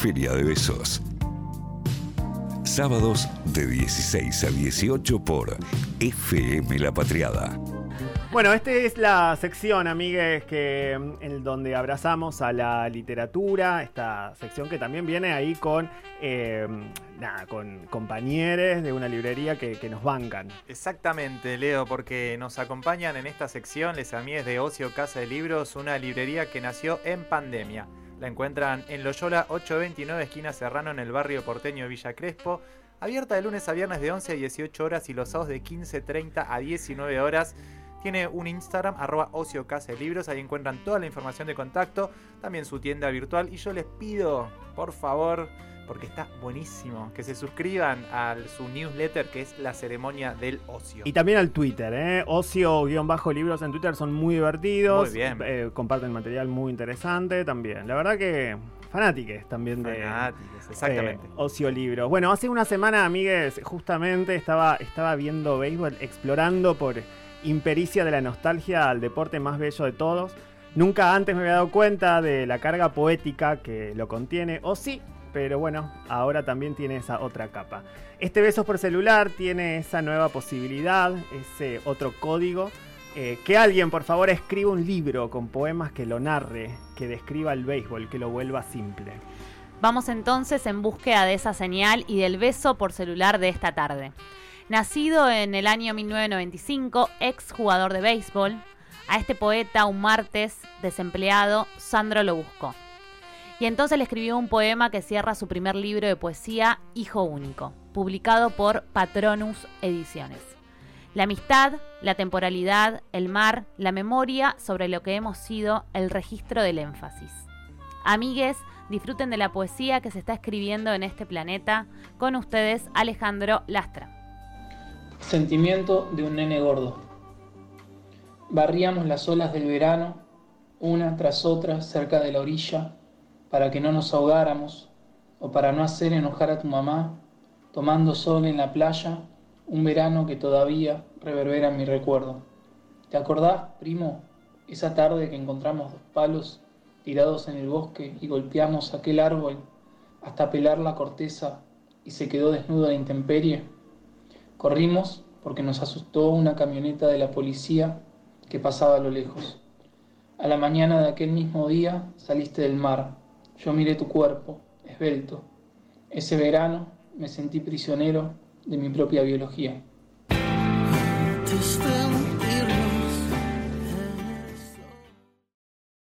Feria de Besos. Sábados de 16 a 18 por FM La Patriada. Bueno, esta es la sección, amigues, que en donde abrazamos a la literatura. Esta sección que también viene ahí con, eh, nada, con compañeros de una librería que, que, nos bancan. Exactamente, Leo, porque nos acompañan en esta sección les amigues de Ocio Casa de Libros, una librería que nació en pandemia. La encuentran en Loyola 829, esquina Serrano, en el barrio porteño de Villa Crespo. Abierta de lunes a viernes de 11 a 18 horas y los sábados de 15.30 a 19 horas. Tiene un Instagram, arroba ocio casa de libros, ahí encuentran toda la información de contacto, también su tienda virtual. Y yo les pido, por favor, porque está buenísimo, que se suscriban a su newsletter que es la ceremonia del ocio. Y también al Twitter, ¿eh? ocio-libros en Twitter son muy divertidos. Muy bien. Eh, comparten material muy interesante también. La verdad que fanáticos también de exactamente. Eh, ocio libros. Bueno, hace una semana, amigues, justamente estaba, estaba viendo béisbol, explorando por impericia de la nostalgia al deporte más bello de todos. Nunca antes me había dado cuenta de la carga poética que lo contiene, o sí, pero bueno, ahora también tiene esa otra capa. Este Besos por celular tiene esa nueva posibilidad, ese otro código. Eh, que alguien, por favor, escriba un libro con poemas que lo narre, que describa el béisbol, que lo vuelva simple. Vamos entonces en búsqueda de esa señal y del beso por celular de esta tarde. Nacido en el año 1995, ex jugador de béisbol, a este poeta un martes desempleado, Sandro lo buscó. Y entonces le escribió un poema que cierra su primer libro de poesía, Hijo Único, publicado por Patronus Ediciones. La amistad, la temporalidad, el mar, la memoria sobre lo que hemos sido, el registro del énfasis. Amigues, disfruten de la poesía que se está escribiendo en este planeta. Con ustedes, Alejandro Lastra. Sentimiento de un nene gordo. Barríamos las olas del verano, una tras otra, cerca de la orilla, para que no nos ahogáramos o para no hacer enojar a tu mamá, tomando sol en la playa, un verano que todavía reverbera en mi recuerdo. ¿Te acordás, primo, esa tarde que encontramos dos palos tirados en el bosque y golpeamos aquel árbol hasta pelar la corteza y se quedó desnudo a la intemperie? Corrimos porque nos asustó una camioneta de la policía que pasaba a lo lejos. A la mañana de aquel mismo día saliste del mar. Yo miré tu cuerpo, esbelto. Ese verano me sentí prisionero de mi propia biología.